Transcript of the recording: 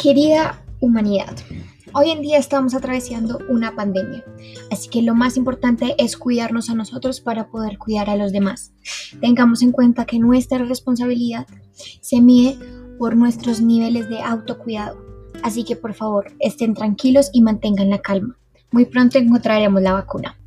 Querida humanidad, hoy en día estamos atravesando una pandemia, así que lo más importante es cuidarnos a nosotros para poder cuidar a los demás. Tengamos en cuenta que nuestra responsabilidad se mide por nuestros niveles de autocuidado, así que por favor estén tranquilos y mantengan la calma. Muy pronto encontraremos la vacuna.